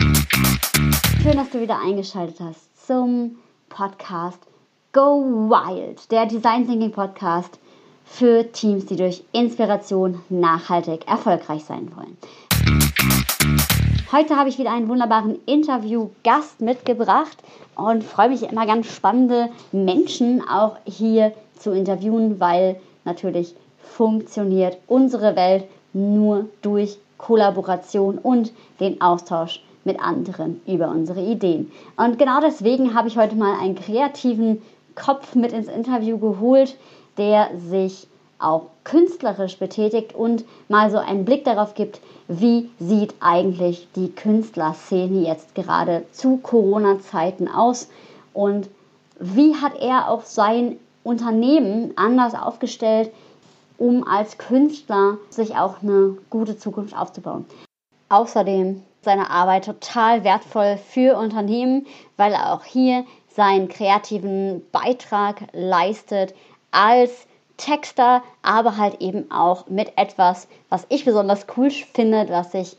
Schön, dass du wieder eingeschaltet hast zum Podcast Go Wild, der Design Thinking Podcast für Teams, die durch Inspiration nachhaltig erfolgreich sein wollen. Heute habe ich wieder einen wunderbaren Interviewgast mitgebracht und freue mich immer ganz spannende Menschen auch hier zu interviewen, weil natürlich funktioniert unsere Welt nur durch Kollaboration und den Austausch mit anderen über unsere Ideen. Und genau deswegen habe ich heute mal einen kreativen Kopf mit ins Interview geholt, der sich auch künstlerisch betätigt und mal so einen Blick darauf gibt, wie sieht eigentlich die Künstlerszene jetzt gerade zu Corona-Zeiten aus und wie hat er auch sein Unternehmen anders aufgestellt, um als Künstler sich auch eine gute Zukunft aufzubauen. Außerdem seine Arbeit total wertvoll für Unternehmen, weil er auch hier seinen kreativen Beitrag leistet als Texter, aber halt eben auch mit etwas, was ich besonders cool finde, was sich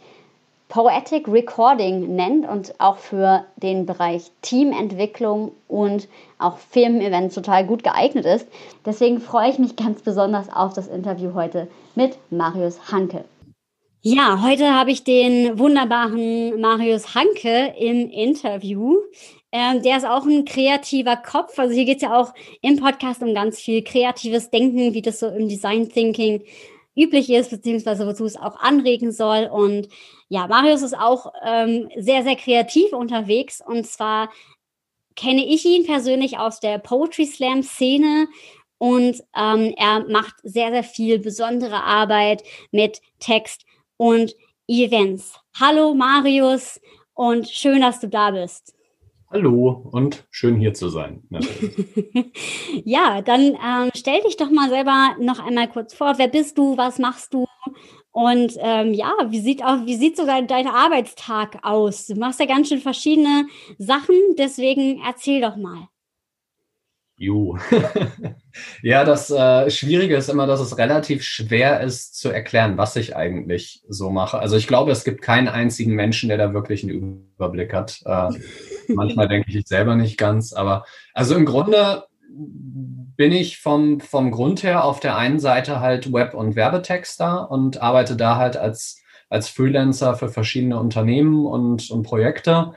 Poetic Recording nennt und auch für den Bereich Teamentwicklung und auch Firmen-Events total gut geeignet ist. Deswegen freue ich mich ganz besonders auf das Interview heute mit Marius Hanke. Ja, heute habe ich den wunderbaren Marius Hanke im Interview. Ähm, der ist auch ein kreativer Kopf. Also hier geht es ja auch im Podcast um ganz viel kreatives Denken, wie das so im Design Thinking üblich ist, beziehungsweise wozu es auch anregen soll. Und ja, Marius ist auch ähm, sehr, sehr kreativ unterwegs. Und zwar kenne ich ihn persönlich aus der Poetry Slam Szene. Und ähm, er macht sehr, sehr viel besondere Arbeit mit Text, und Events. Hallo Marius und schön, dass du da bist. Hallo und schön hier zu sein. ja, dann ähm, stell dich doch mal selber noch einmal kurz vor. Wer bist du? Was machst du? Und ähm, ja, wie sieht auch, wie sieht so dein, dein Arbeitstag aus? Du machst ja ganz schön verschiedene Sachen, deswegen erzähl doch mal. Jo. ja, das äh, Schwierige ist immer, dass es relativ schwer ist zu erklären, was ich eigentlich so mache. Also ich glaube, es gibt keinen einzigen Menschen, der da wirklich einen Überblick hat. Äh, manchmal denke ich selber nicht ganz, aber also im Grunde bin ich vom, vom Grund her auf der einen Seite halt Web- und Werbetexter und arbeite da halt als, als Freelancer für verschiedene Unternehmen und, und Projekte.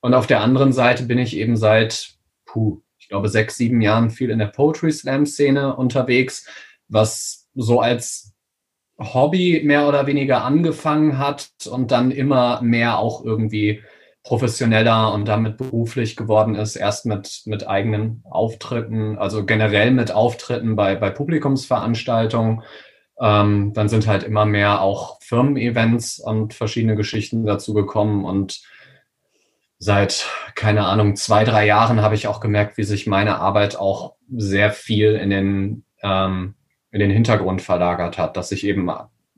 Und auf der anderen Seite bin ich eben seit, puh, ich glaube, sechs, sieben Jahren viel in der Poetry Slam Szene unterwegs, was so als Hobby mehr oder weniger angefangen hat und dann immer mehr auch irgendwie professioneller und damit beruflich geworden ist, erst mit, mit eigenen Auftritten, also generell mit Auftritten bei, bei Publikumsveranstaltungen. Ähm, dann sind halt immer mehr auch Firmen-Events und verschiedene Geschichten dazu gekommen und seit, keine Ahnung, zwei, drei Jahren habe ich auch gemerkt, wie sich meine Arbeit auch sehr viel in den, ähm, in den Hintergrund verlagert hat, dass ich eben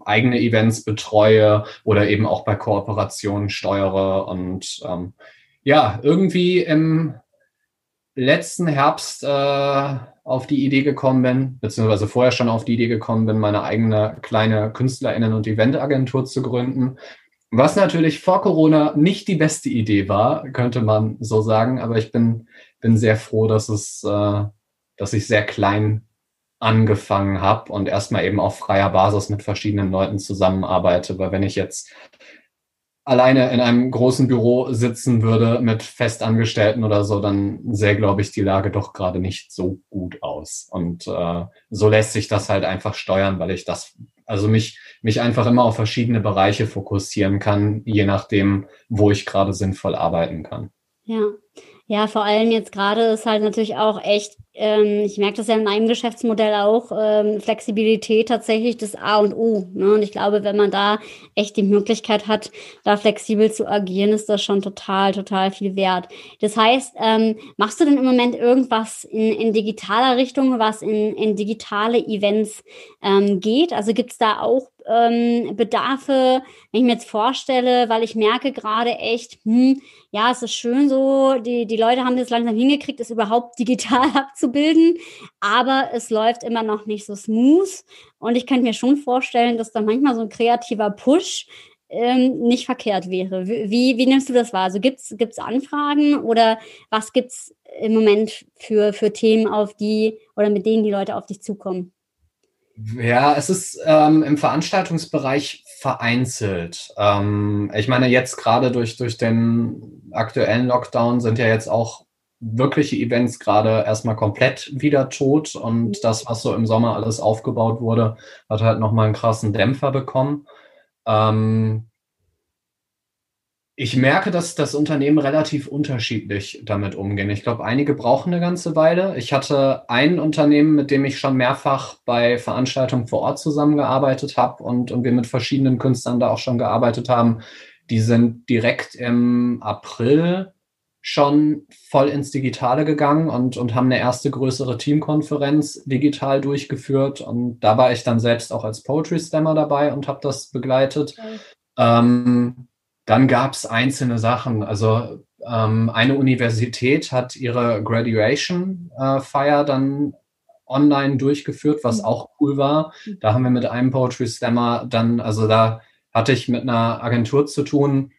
eigene Events betreue oder eben auch bei Kooperationen steuere. Und ähm, ja, irgendwie im letzten Herbst äh, auf die Idee gekommen bin, beziehungsweise vorher schon auf die Idee gekommen bin, meine eigene kleine KünstlerInnen- und Eventagentur zu gründen was natürlich vor Corona nicht die beste Idee war, könnte man so sagen. Aber ich bin, bin sehr froh, dass es, äh, dass ich sehr klein angefangen habe und erstmal eben auf freier Basis mit verschiedenen Leuten zusammenarbeite. Weil wenn ich jetzt alleine in einem großen Büro sitzen würde mit Festangestellten oder so, dann sähe, glaube ich, die Lage doch gerade nicht so gut aus. Und äh, so lässt sich das halt einfach steuern, weil ich das also mich, mich einfach immer auf verschiedene Bereiche fokussieren kann, je nachdem, wo ich gerade sinnvoll arbeiten kann. Ja. Ja, vor allem jetzt gerade ist halt natürlich auch echt, ähm, ich merke das ja in meinem Geschäftsmodell auch, ähm, Flexibilität tatsächlich das A und O. Ne? Und ich glaube, wenn man da echt die Möglichkeit hat, da flexibel zu agieren, ist das schon total, total viel wert. Das heißt, ähm, machst du denn im Moment irgendwas in, in digitaler Richtung, was in, in digitale Events ähm, geht? Also gibt es da auch ähm, Bedarfe, wenn ich mir jetzt vorstelle, weil ich merke gerade echt, hm, ja, es ist schön so, die, die Leute haben das langsam hingekriegt, es überhaupt digital abzubilden, aber es läuft immer noch nicht so smooth. Und ich könnte mir schon vorstellen, dass da manchmal so ein kreativer Push ähm, nicht verkehrt wäre. Wie, wie nimmst du das wahr? Also gibt es Anfragen oder was gibt es im Moment für, für Themen, auf die oder mit denen die Leute auf dich zukommen? Ja, es ist ähm, im Veranstaltungsbereich vereinzelt. Ähm, ich meine, jetzt gerade durch, durch den aktuellen Lockdown sind ja jetzt auch wirkliche Events gerade erstmal komplett wieder tot und mhm. das, was so im Sommer alles aufgebaut wurde, hat halt nochmal einen krassen Dämpfer bekommen. Ähm, ich merke, dass das Unternehmen relativ unterschiedlich damit umgehen. Ich glaube, einige brauchen eine ganze Weile. Ich hatte ein Unternehmen, mit dem ich schon mehrfach bei Veranstaltungen vor Ort zusammengearbeitet habe und, und wir mit verschiedenen Künstlern da auch schon gearbeitet haben. Die sind direkt im April schon voll ins Digitale gegangen und, und haben eine erste größere Teamkonferenz digital durchgeführt. Und da war ich dann selbst auch als Poetry Slammer dabei und habe das begleitet. Okay. Ähm, dann gab es einzelne Sachen. Also ähm, eine Universität hat ihre Graduation-Feier äh, dann online durchgeführt, was mhm. auch cool war. Mhm. Da haben wir mit einem Poetry Slammer dann, also da hatte ich mit einer Agentur zu tun,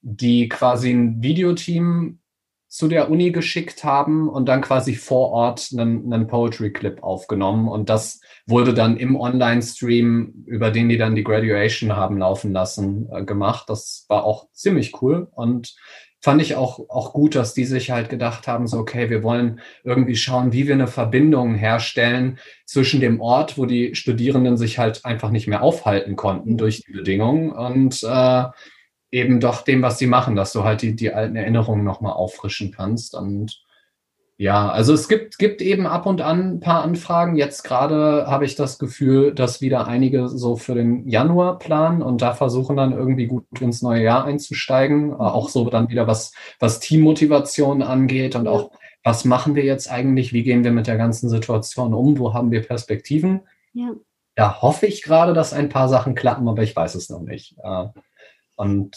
die quasi ein Videoteam zu der Uni geschickt haben und dann quasi vor Ort einen, einen Poetry-Clip aufgenommen. Und das wurde dann im Online-Stream, über den die dann die Graduation haben laufen lassen, äh, gemacht. Das war auch ziemlich cool und fand ich auch, auch gut, dass die sich halt gedacht haben, so, okay, wir wollen irgendwie schauen, wie wir eine Verbindung herstellen zwischen dem Ort, wo die Studierenden sich halt einfach nicht mehr aufhalten konnten durch die Bedingungen und äh, eben doch dem, was sie machen, dass du halt die, die alten Erinnerungen nochmal auffrischen kannst. Und ja, also es gibt, gibt eben ab und an ein paar Anfragen. Jetzt gerade habe ich das Gefühl, dass wieder einige so für den Januar planen und da versuchen dann irgendwie gut ins neue Jahr einzusteigen. Mhm. Auch so dann wieder was, was Teammotivation angeht und auch was machen wir jetzt eigentlich? Wie gehen wir mit der ganzen Situation um? Wo haben wir Perspektiven? Ja. Da hoffe ich gerade, dass ein paar Sachen klappen, aber ich weiß es noch nicht. Und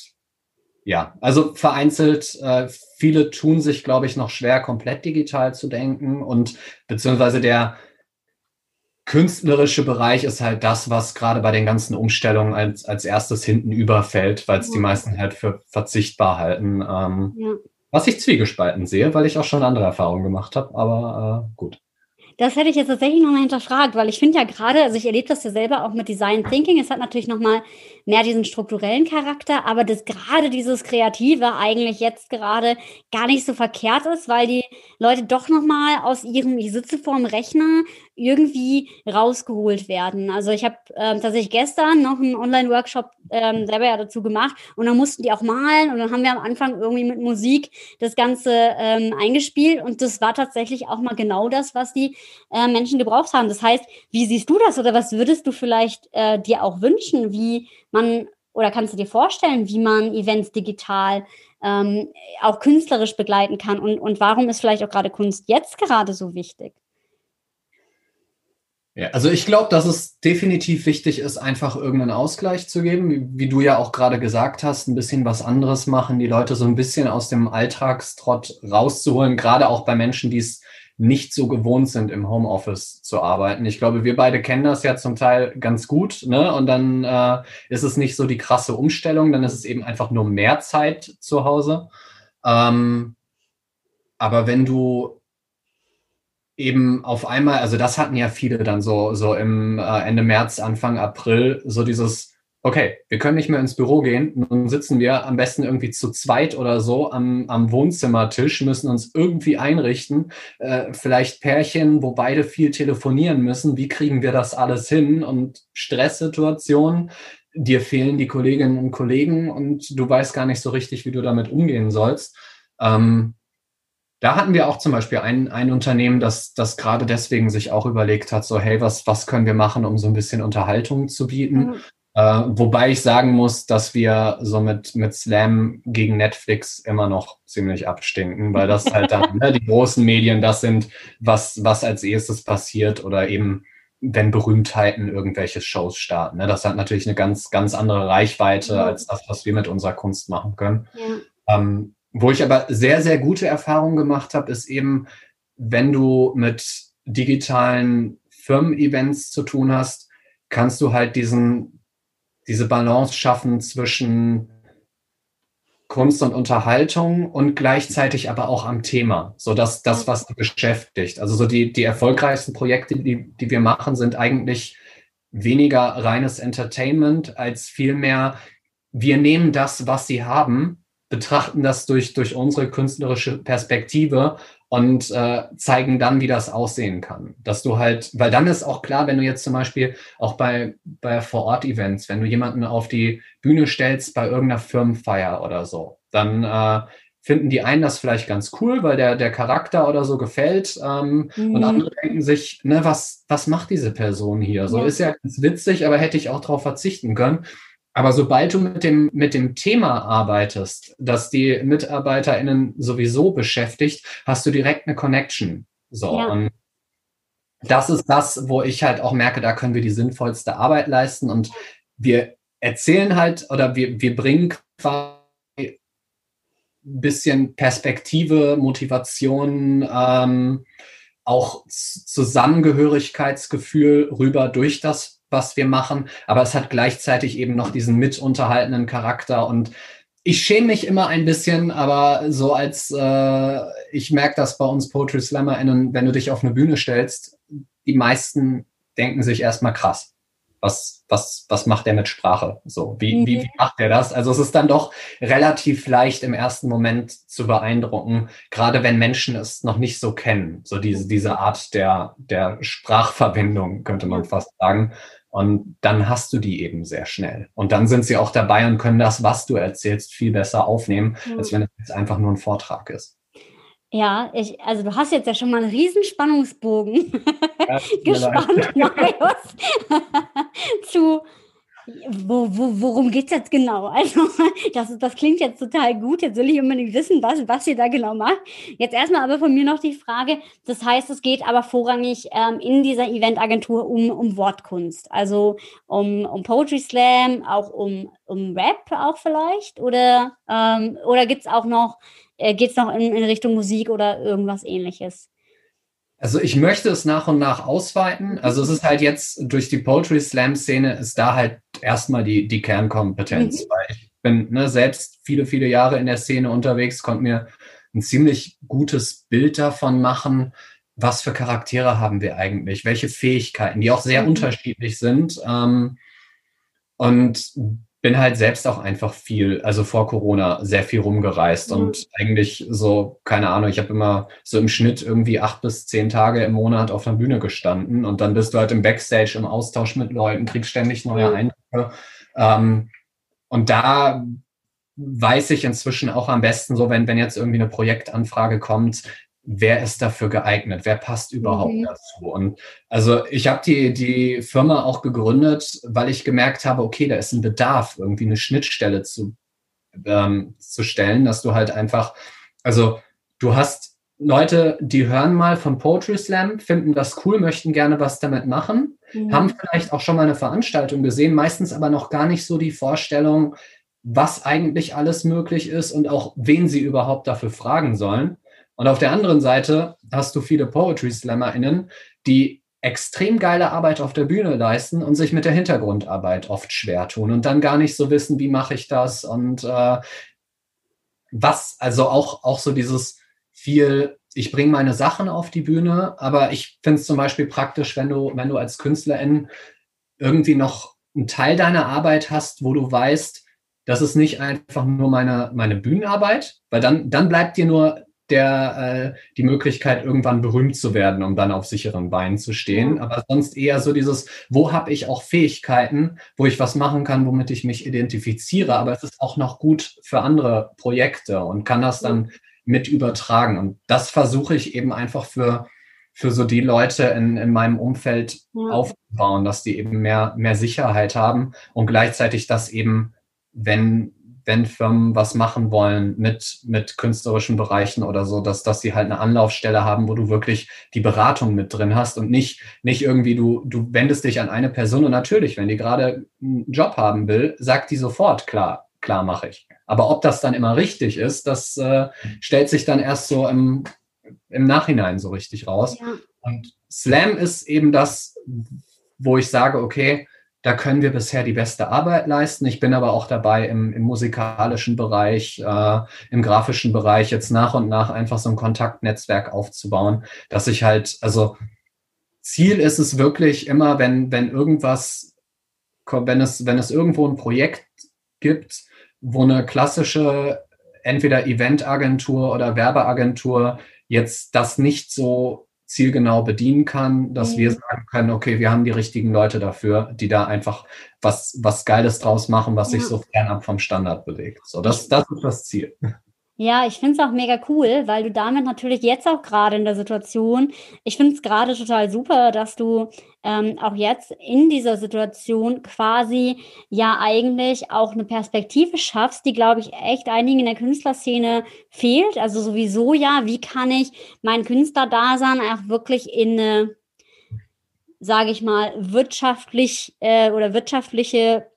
ja, also vereinzelt, äh, viele tun sich, glaube ich, noch schwer, komplett digital zu denken und beziehungsweise der künstlerische Bereich ist halt das, was gerade bei den ganzen Umstellungen als, als erstes hinten überfällt, weil es ja. die meisten halt für verzichtbar halten. Ähm, ja. Was ich zwiegespalten sehe, weil ich auch schon andere Erfahrungen gemacht habe, aber äh, gut. Das hätte ich jetzt tatsächlich nochmal hinterfragt, weil ich finde ja gerade, also ich erlebe das ja selber auch mit Design Thinking, es hat natürlich nochmal mehr diesen strukturellen Charakter, aber dass gerade dieses Kreative eigentlich jetzt gerade gar nicht so verkehrt ist, weil die Leute doch nochmal aus ihrem, ich sitze vorm Rechner, irgendwie rausgeholt werden. Also ich habe ähm, tatsächlich gestern noch einen Online-Workshop ähm, selber ja dazu gemacht und dann mussten die auch malen und dann haben wir am Anfang irgendwie mit Musik das Ganze ähm, eingespielt und das war tatsächlich auch mal genau das, was die äh, Menschen gebraucht haben. Das heißt, wie siehst du das oder was würdest du vielleicht äh, dir auch wünschen, wie man oder kannst du dir vorstellen, wie man Events digital ähm, auch künstlerisch begleiten kann und, und warum ist vielleicht auch gerade Kunst jetzt gerade so wichtig? Ja, also ich glaube, dass es definitiv wichtig ist, einfach irgendeinen Ausgleich zu geben, wie, du ja auch gerade gesagt hast, ein bisschen was anderes machen, die Leute so ein bisschen aus dem Alltagstrott rauszuholen, gerade auch bei Menschen, die es nicht so gewohnt sind, im Homeoffice zu arbeiten. Ich glaube, wir beide kennen das ja zum Teil ganz gut, ne? Und dann äh, ist es nicht so die krasse Umstellung, dann ist es eben einfach nur mehr Zeit zu Hause. Ähm, aber wenn du eben auf einmal, also das hatten ja viele dann so, so im äh, Ende März, Anfang April, so dieses, okay, wir können nicht mehr ins Büro gehen, nun sitzen wir am besten irgendwie zu zweit oder so am, am Wohnzimmertisch, müssen uns irgendwie einrichten, äh, vielleicht Pärchen, wo beide viel telefonieren müssen, wie kriegen wir das alles hin und Stresssituationen, dir fehlen die Kolleginnen und Kollegen und du weißt gar nicht so richtig, wie du damit umgehen sollst. Ähm, da hatten wir auch zum Beispiel ein, ein Unternehmen, das, das gerade deswegen sich auch überlegt hat, so, hey, was, was können wir machen, um so ein bisschen Unterhaltung zu bieten? Mhm. Äh, wobei ich sagen muss, dass wir so mit, mit Slam gegen Netflix immer noch ziemlich abstinken, weil das halt dann ne, die großen Medien das sind, was, was als erstes passiert oder eben wenn Berühmtheiten irgendwelche Shows starten. Ne? Das hat natürlich eine ganz, ganz andere Reichweite ja. als das, was wir mit unserer Kunst machen können. Ja. Ähm, wo ich aber sehr, sehr gute Erfahrungen gemacht habe, ist eben, wenn du mit digitalen Firmen-Events zu tun hast, kannst du halt diesen diese Balance schaffen zwischen Kunst und Unterhaltung und gleichzeitig aber auch am Thema, so dass das, was du beschäftigt. Also so die, die erfolgreichsten Projekte, die, die wir machen, sind eigentlich weniger reines Entertainment als vielmehr, wir nehmen das, was sie haben, betrachten das durch, durch unsere künstlerische Perspektive und äh, zeigen dann, wie das aussehen kann. Dass du halt, weil dann ist auch klar, wenn du jetzt zum Beispiel auch bei, bei Vor-Ort-Events, wenn du jemanden auf die Bühne stellst bei irgendeiner Firmenfeier oder so, dann äh, finden die einen das vielleicht ganz cool, weil der, der Charakter oder so gefällt. Ähm, mhm. Und andere denken sich, ne, was, was macht diese Person hier? So ja. ist ja ganz witzig, aber hätte ich auch darauf verzichten können. Aber sobald du mit dem, mit dem Thema arbeitest, das die MitarbeiterInnen sowieso beschäftigt, hast du direkt eine Connection. So. Ja. Und das ist das, wo ich halt auch merke, da können wir die sinnvollste Arbeit leisten und wir erzählen halt oder wir, wir bringen quasi ein bisschen Perspektive, Motivation, ähm, auch Zusammengehörigkeitsgefühl rüber durch das was wir machen, aber es hat gleichzeitig eben noch diesen mitunterhaltenden Charakter und ich schäme mich immer ein bisschen, aber so als äh, ich merke das bei uns Poetry SlammerInnen, wenn du dich auf eine Bühne stellst, die meisten denken sich erstmal krass. Was, was, was macht der mit Sprache? So, wie, mhm. wie, wie macht er das? Also es ist dann doch relativ leicht im ersten Moment zu beeindrucken, gerade wenn Menschen es noch nicht so kennen. So diese, diese Art der, der Sprachverbindung, könnte man fast sagen. Und dann hast du die eben sehr schnell. Und dann sind sie auch dabei und können das, was du erzählst, viel besser aufnehmen, mhm. als wenn es jetzt einfach nur ein Vortrag ist. Ja, ich, also du hast jetzt ja schon mal einen riesen Spannungsbogen ja, gespannt, Marius, zu wo, wo, worum geht es jetzt genau? Also, das, das klingt jetzt total gut. Jetzt will ich unbedingt wissen, was, was ihr da genau macht. Jetzt erstmal aber von mir noch die Frage: Das heißt, es geht aber vorrangig ähm, in dieser Eventagentur um, um Wortkunst, also um, um Poetry Slam, auch um, um Rap auch vielleicht? Oder, ähm, oder gibt es auch noch, äh, geht es noch in, in Richtung Musik oder irgendwas ähnliches? Also ich möchte es nach und nach ausweiten. Also es ist halt jetzt durch die Poetry Slam Szene ist da halt erstmal die, die Kernkompetenz, mhm. weil ich bin ne, selbst viele, viele Jahre in der Szene unterwegs, konnte mir ein ziemlich gutes Bild davon machen, was für Charaktere haben wir eigentlich, welche Fähigkeiten, die auch sehr mhm. unterschiedlich sind. Ähm, und bin halt selbst auch einfach viel, also vor Corona sehr viel rumgereist mhm. und eigentlich so, keine Ahnung, ich habe immer so im Schnitt irgendwie acht bis zehn Tage im Monat auf der Bühne gestanden und dann bist du halt im Backstage im Austausch mit Leuten, kriegst ständig neue mhm. Eindrücke. Ähm, und da weiß ich inzwischen auch am besten so, wenn, wenn jetzt irgendwie eine Projektanfrage kommt, wer ist dafür geeignet, wer passt überhaupt mhm. dazu. Und also ich habe die, die Firma auch gegründet, weil ich gemerkt habe, okay, da ist ein Bedarf, irgendwie eine Schnittstelle zu, ähm, zu stellen, dass du halt einfach, also du hast Leute, die hören mal von Poetry Slam, finden das cool, möchten gerne was damit machen, mhm. haben vielleicht auch schon mal eine Veranstaltung gesehen, meistens aber noch gar nicht so die Vorstellung, was eigentlich alles möglich ist und auch wen sie überhaupt dafür fragen sollen. Und auf der anderen Seite hast du viele Poetry SlammerInnen, die extrem geile Arbeit auf der Bühne leisten und sich mit der Hintergrundarbeit oft schwer tun und dann gar nicht so wissen, wie mache ich das und äh, was, also auch, auch so dieses viel, ich bringe meine Sachen auf die Bühne, aber ich finde es zum Beispiel praktisch, wenn du, wenn du als Künstlerin irgendwie noch einen Teil deiner Arbeit hast, wo du weißt, das ist nicht einfach nur meine, meine Bühnenarbeit, weil dann, dann bleibt dir nur der, äh, die Möglichkeit, irgendwann berühmt zu werden, um dann auf sicheren Beinen zu stehen. Aber sonst eher so dieses, wo habe ich auch Fähigkeiten, wo ich was machen kann, womit ich mich identifiziere. Aber es ist auch noch gut für andere Projekte und kann das dann mit übertragen. Und das versuche ich eben einfach für, für so die Leute in, in meinem Umfeld ja. aufzubauen, dass die eben mehr, mehr Sicherheit haben und gleichzeitig das eben, wenn wenn Firmen was machen wollen mit, mit künstlerischen Bereichen oder so, dass, dass sie halt eine Anlaufstelle haben, wo du wirklich die Beratung mit drin hast und nicht, nicht irgendwie du, du wendest dich an eine Person und natürlich, wenn die gerade einen Job haben will, sagt die sofort, klar, klar mache ich. Aber ob das dann immer richtig ist, das äh, stellt sich dann erst so im, im Nachhinein so richtig raus. Ja. Und Slam ist eben das, wo ich sage, okay, da können wir bisher die beste Arbeit leisten. Ich bin aber auch dabei, im, im musikalischen Bereich, äh, im grafischen Bereich jetzt nach und nach einfach so ein Kontaktnetzwerk aufzubauen, dass ich halt, also Ziel ist es wirklich immer, wenn, wenn irgendwas, wenn es, wenn es irgendwo ein Projekt gibt, wo eine klassische entweder Eventagentur oder Werbeagentur jetzt das nicht so zielgenau bedienen kann, dass mhm. wir sagen können, okay, wir haben die richtigen Leute dafür, die da einfach was, was Geiles draus machen, was ja. sich so fernab vom Standard bewegt. So, das, das ist das Ziel. Ja, ich finde es auch mega cool, weil du damit natürlich jetzt auch gerade in der Situation, ich finde es gerade total super, dass du ähm, auch jetzt in dieser Situation quasi ja eigentlich auch eine Perspektive schaffst, die, glaube ich, echt einigen in der Künstlerszene fehlt. Also sowieso ja, wie kann ich mein Künstlerdasein auch wirklich in eine, sage ich mal, wirtschaftlich äh, oder wirtschaftliche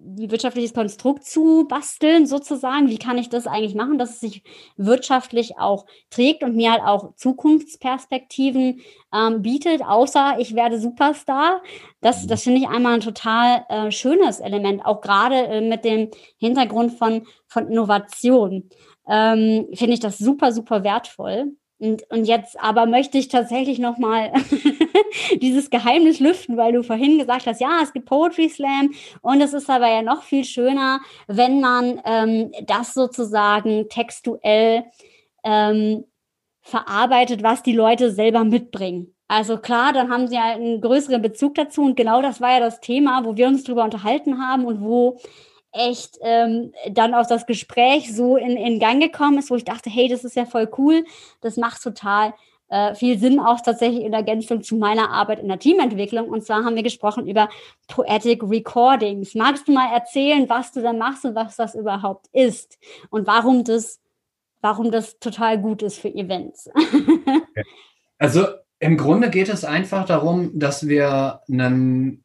wirtschaftliches Konstrukt zu basteln, sozusagen. Wie kann ich das eigentlich machen, dass es sich wirtschaftlich auch trägt und mir halt auch Zukunftsperspektiven ähm, bietet, außer ich werde Superstar. Das, das finde ich einmal ein total äh, schönes Element, auch gerade äh, mit dem Hintergrund von, von Innovation. Ähm, finde ich das super, super wertvoll. Und, und jetzt aber möchte ich tatsächlich nochmal dieses Geheimnis lüften, weil du vorhin gesagt hast, ja, es gibt Poetry Slam und es ist aber ja noch viel schöner, wenn man ähm, das sozusagen textuell ähm, verarbeitet, was die Leute selber mitbringen. Also klar, dann haben sie ja einen größeren Bezug dazu und genau das war ja das Thema, wo wir uns drüber unterhalten haben und wo echt ähm, dann auch das Gespräch so in, in Gang gekommen ist, wo ich dachte, hey, das ist ja voll cool, das macht total äh, viel Sinn, auch tatsächlich in Ergänzung zu meiner Arbeit in der Teamentwicklung. Und zwar haben wir gesprochen über Poetic Recordings. Magst du mal erzählen, was du da machst und was das überhaupt ist und warum das, warum das total gut ist für Events? also im Grunde geht es einfach darum, dass wir einen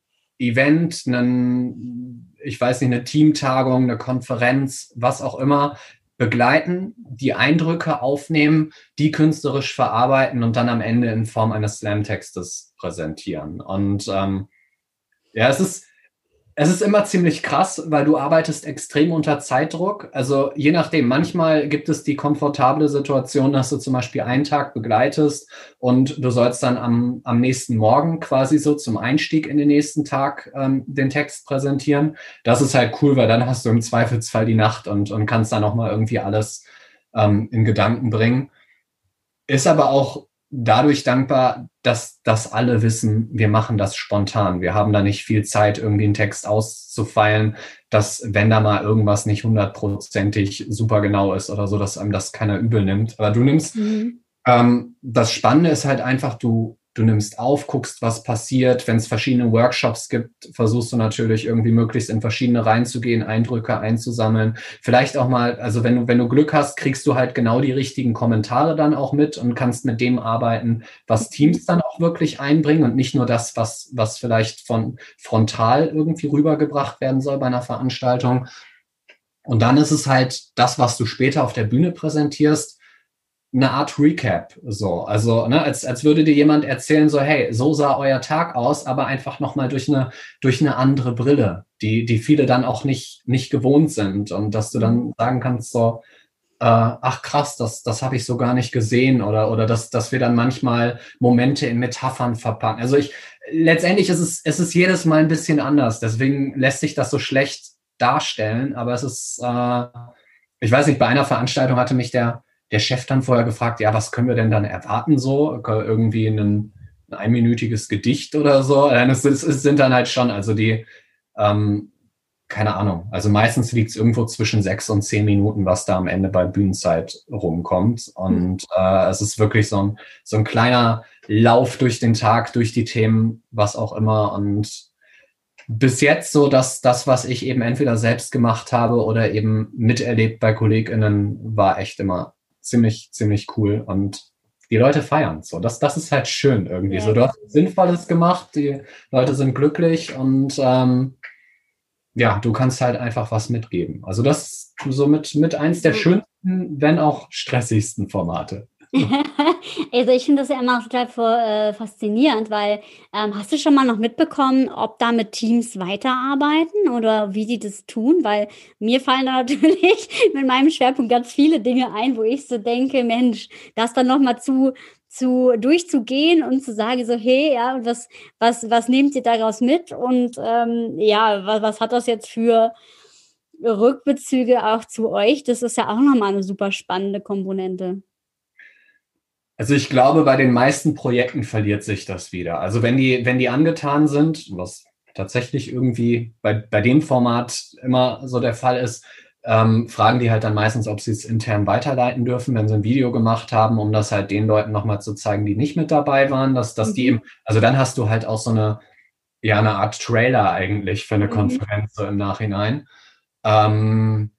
Event, einen ich weiß nicht, eine Teamtagung, eine Konferenz, was auch immer, begleiten, die Eindrücke aufnehmen, die künstlerisch verarbeiten und dann am Ende in Form eines Slam-Textes präsentieren. Und ähm, ja, es ist, es ist immer ziemlich krass, weil du arbeitest extrem unter Zeitdruck. Also je nachdem, manchmal gibt es die komfortable Situation, dass du zum Beispiel einen Tag begleitest und du sollst dann am, am nächsten Morgen quasi so zum Einstieg in den nächsten Tag ähm, den Text präsentieren. Das ist halt cool, weil dann hast du im Zweifelsfall die Nacht und, und kannst dann nochmal irgendwie alles ähm, in Gedanken bringen. Ist aber auch dadurch dankbar, dass, dass alle wissen, wir machen das spontan. Wir haben da nicht viel Zeit, irgendwie einen Text auszufeilen, dass wenn da mal irgendwas nicht hundertprozentig super genau ist oder so, dass einem das keiner übel nimmt. Aber du nimmst, mhm. ähm, das Spannende ist halt einfach, du, du nimmst auf, guckst, was passiert. Wenn es verschiedene Workshops gibt, versuchst du natürlich irgendwie möglichst in verschiedene reinzugehen, Eindrücke einzusammeln. Vielleicht auch mal, also wenn du, wenn du Glück hast, kriegst du halt genau die richtigen Kommentare dann auch mit und kannst mit dem arbeiten, was Teams dann auch wirklich einbringen und nicht nur das, was, was vielleicht von frontal irgendwie rübergebracht werden soll bei einer Veranstaltung. Und dann ist es halt das, was du später auf der Bühne präsentierst, eine Art Recap, so. Also, ne, als, als würde dir jemand erzählen, so, hey, so sah euer Tag aus, aber einfach nochmal durch eine, durch eine andere Brille, die, die viele dann auch nicht, nicht gewohnt sind. Und dass du dann sagen kannst, so, äh, ach krass, das, das habe ich so gar nicht gesehen oder, oder dass, dass wir dann manchmal Momente in Metaphern verpacken. Also ich, letztendlich ist es, es ist jedes Mal ein bisschen anders. Deswegen lässt sich das so schlecht darstellen, aber es ist, äh, ich weiß nicht, bei einer Veranstaltung hatte mich der, der Chef dann vorher gefragt, ja, was können wir denn dann erwarten so? Irgendwie ein, ein einminütiges Gedicht oder so? Es, sind dann halt schon, also die, ähm, keine Ahnung, also meistens liegt es irgendwo zwischen sechs und zehn Minuten, was da am Ende bei Bühnenzeit rumkommt. Und äh, es ist wirklich so ein, so ein kleiner Lauf durch den Tag, durch die Themen, was auch immer. Und bis jetzt so, dass das, was ich eben entweder selbst gemacht habe oder eben miterlebt bei KollegInnen, war echt immer ziemlich, ziemlich cool und die Leute feiern so. Das, das ist halt schön irgendwie. Ja. So, du hast Sinnvolles gemacht, die Leute sind glücklich und ähm, ja, du kannst halt einfach was mitgeben. Also das ist so mit, mit eins der schönsten, wenn auch stressigsten Formate. Also ich finde das ja immer total äh, faszinierend, weil ähm, hast du schon mal noch mitbekommen, ob da mit Teams weiterarbeiten oder wie die das tun? Weil mir fallen da natürlich mit meinem Schwerpunkt ganz viele Dinge ein, wo ich so denke, Mensch, das dann nochmal zu zu durchzugehen und zu sagen so hey ja was was was nehmt ihr daraus mit? Und ähm, ja was, was hat das jetzt für Rückbezüge auch zu euch? Das ist ja auch nochmal eine super spannende Komponente also ich glaube, bei den meisten Projekten verliert sich das wieder. Also wenn die, wenn die angetan sind, was tatsächlich irgendwie bei, bei dem Format immer so der Fall ist, ähm, fragen die halt dann meistens, ob sie es intern weiterleiten dürfen, wenn sie ein Video gemacht haben, um das halt den Leuten nochmal zu zeigen, die nicht mit dabei waren, dass, dass mhm. die eben, also dann hast du halt auch so eine, ja, eine Art Trailer eigentlich für eine mhm. Konferenz so im Nachhinein. Ähm,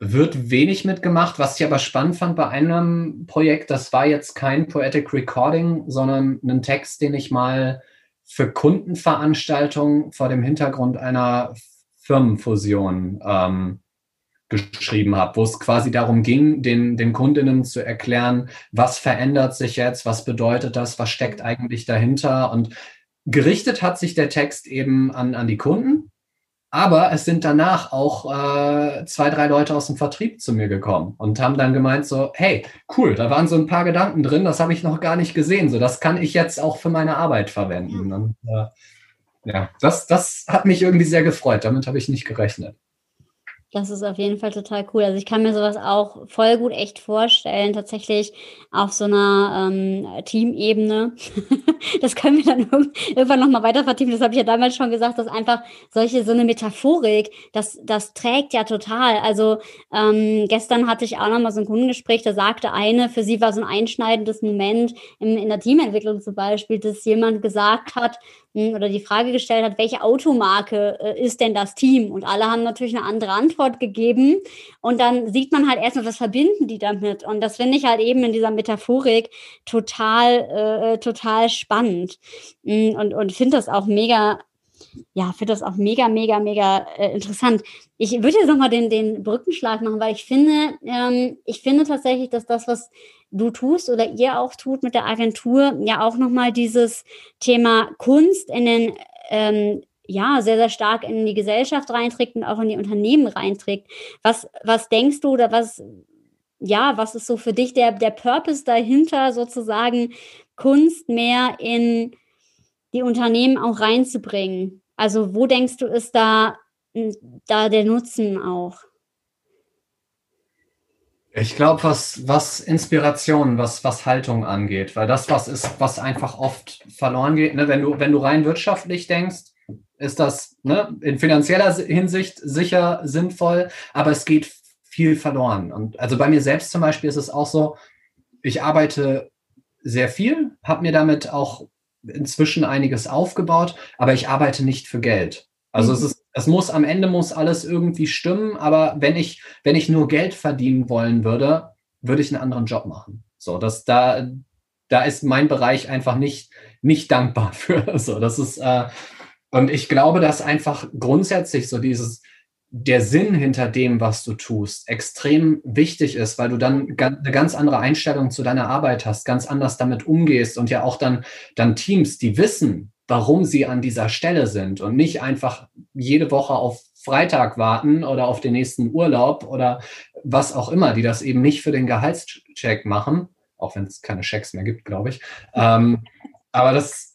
wird wenig mitgemacht. Was ich aber spannend fand bei einem Projekt, das war jetzt kein Poetic Recording, sondern ein Text, den ich mal für Kundenveranstaltungen vor dem Hintergrund einer Firmenfusion ähm, geschrieben habe, wo es quasi darum ging, den, den Kundinnen zu erklären, was verändert sich jetzt, was bedeutet das, was steckt eigentlich dahinter. Und gerichtet hat sich der Text eben an, an die Kunden aber es sind danach auch äh, zwei, drei Leute aus dem Vertrieb zu mir gekommen und haben dann gemeint so, hey, cool, da waren so ein paar Gedanken drin, das habe ich noch gar nicht gesehen. So, das kann ich jetzt auch für meine Arbeit verwenden. Und, äh, ja, das, das hat mich irgendwie sehr gefreut. Damit habe ich nicht gerechnet. Das ist auf jeden Fall total cool. Also ich kann mir sowas auch voll gut echt vorstellen, tatsächlich auf so einer ähm, Teamebene. das können wir dann irgendwann nochmal weiter vertiefen. Das habe ich ja damals schon gesagt, dass einfach solche, so eine Metaphorik, das, das trägt ja total. Also ähm, gestern hatte ich auch nochmal so ein Kundengespräch, da sagte eine, für sie war so ein einschneidendes Moment in, in der Teamentwicklung zum Beispiel, dass jemand gesagt hat, oder die Frage gestellt hat, welche Automarke äh, ist denn das Team? Und alle haben natürlich eine andere Antwort gegeben. Und dann sieht man halt erstmal, was verbinden die damit. Und das finde ich halt eben in dieser Metaphorik total, äh, total spannend. Mm, und, und finde das auch mega ja, finde das auch mega, mega, mega äh, interessant. Ich würde jetzt nochmal den, den Brückenschlag machen, weil ich finde, ähm, ich finde tatsächlich, dass das, was du tust oder ihr auch tut mit der Agentur, ja auch nochmal dieses Thema Kunst in den, ähm, ja, sehr, sehr stark in die Gesellschaft reinträgt und auch in die Unternehmen reinträgt. Was, was denkst du oder was, ja, was ist so für dich der, der Purpose dahinter, sozusagen Kunst mehr in die Unternehmen auch reinzubringen? Also wo denkst du, ist da, da der Nutzen auch? Ich glaube, was, was Inspiration, was, was Haltung angeht, weil das was ist, was einfach oft verloren geht. Ne? Wenn, du, wenn du rein wirtschaftlich denkst, ist das ne, in finanzieller Hinsicht sicher sinnvoll, aber es geht viel verloren. Und also bei mir selbst zum Beispiel ist es auch so, ich arbeite sehr viel, habe mir damit auch inzwischen einiges aufgebaut, aber ich arbeite nicht für Geld. Also mhm. es ist, es muss am Ende muss alles irgendwie stimmen, aber wenn ich, wenn ich nur Geld verdienen wollen würde, würde ich einen anderen Job machen. So, dass da, da ist mein Bereich einfach nicht, nicht dankbar für. So, das ist, äh, und ich glaube, dass einfach grundsätzlich so dieses, der Sinn hinter dem, was du tust, extrem wichtig ist, weil du dann eine ganz andere Einstellung zu deiner Arbeit hast, ganz anders damit umgehst und ja auch dann, dann Teams, die wissen, warum sie an dieser Stelle sind und nicht einfach jede Woche auf Freitag warten oder auf den nächsten Urlaub oder was auch immer, die das eben nicht für den Gehaltscheck machen, auch wenn es keine Checks mehr gibt, glaube ich. Ähm, aber das,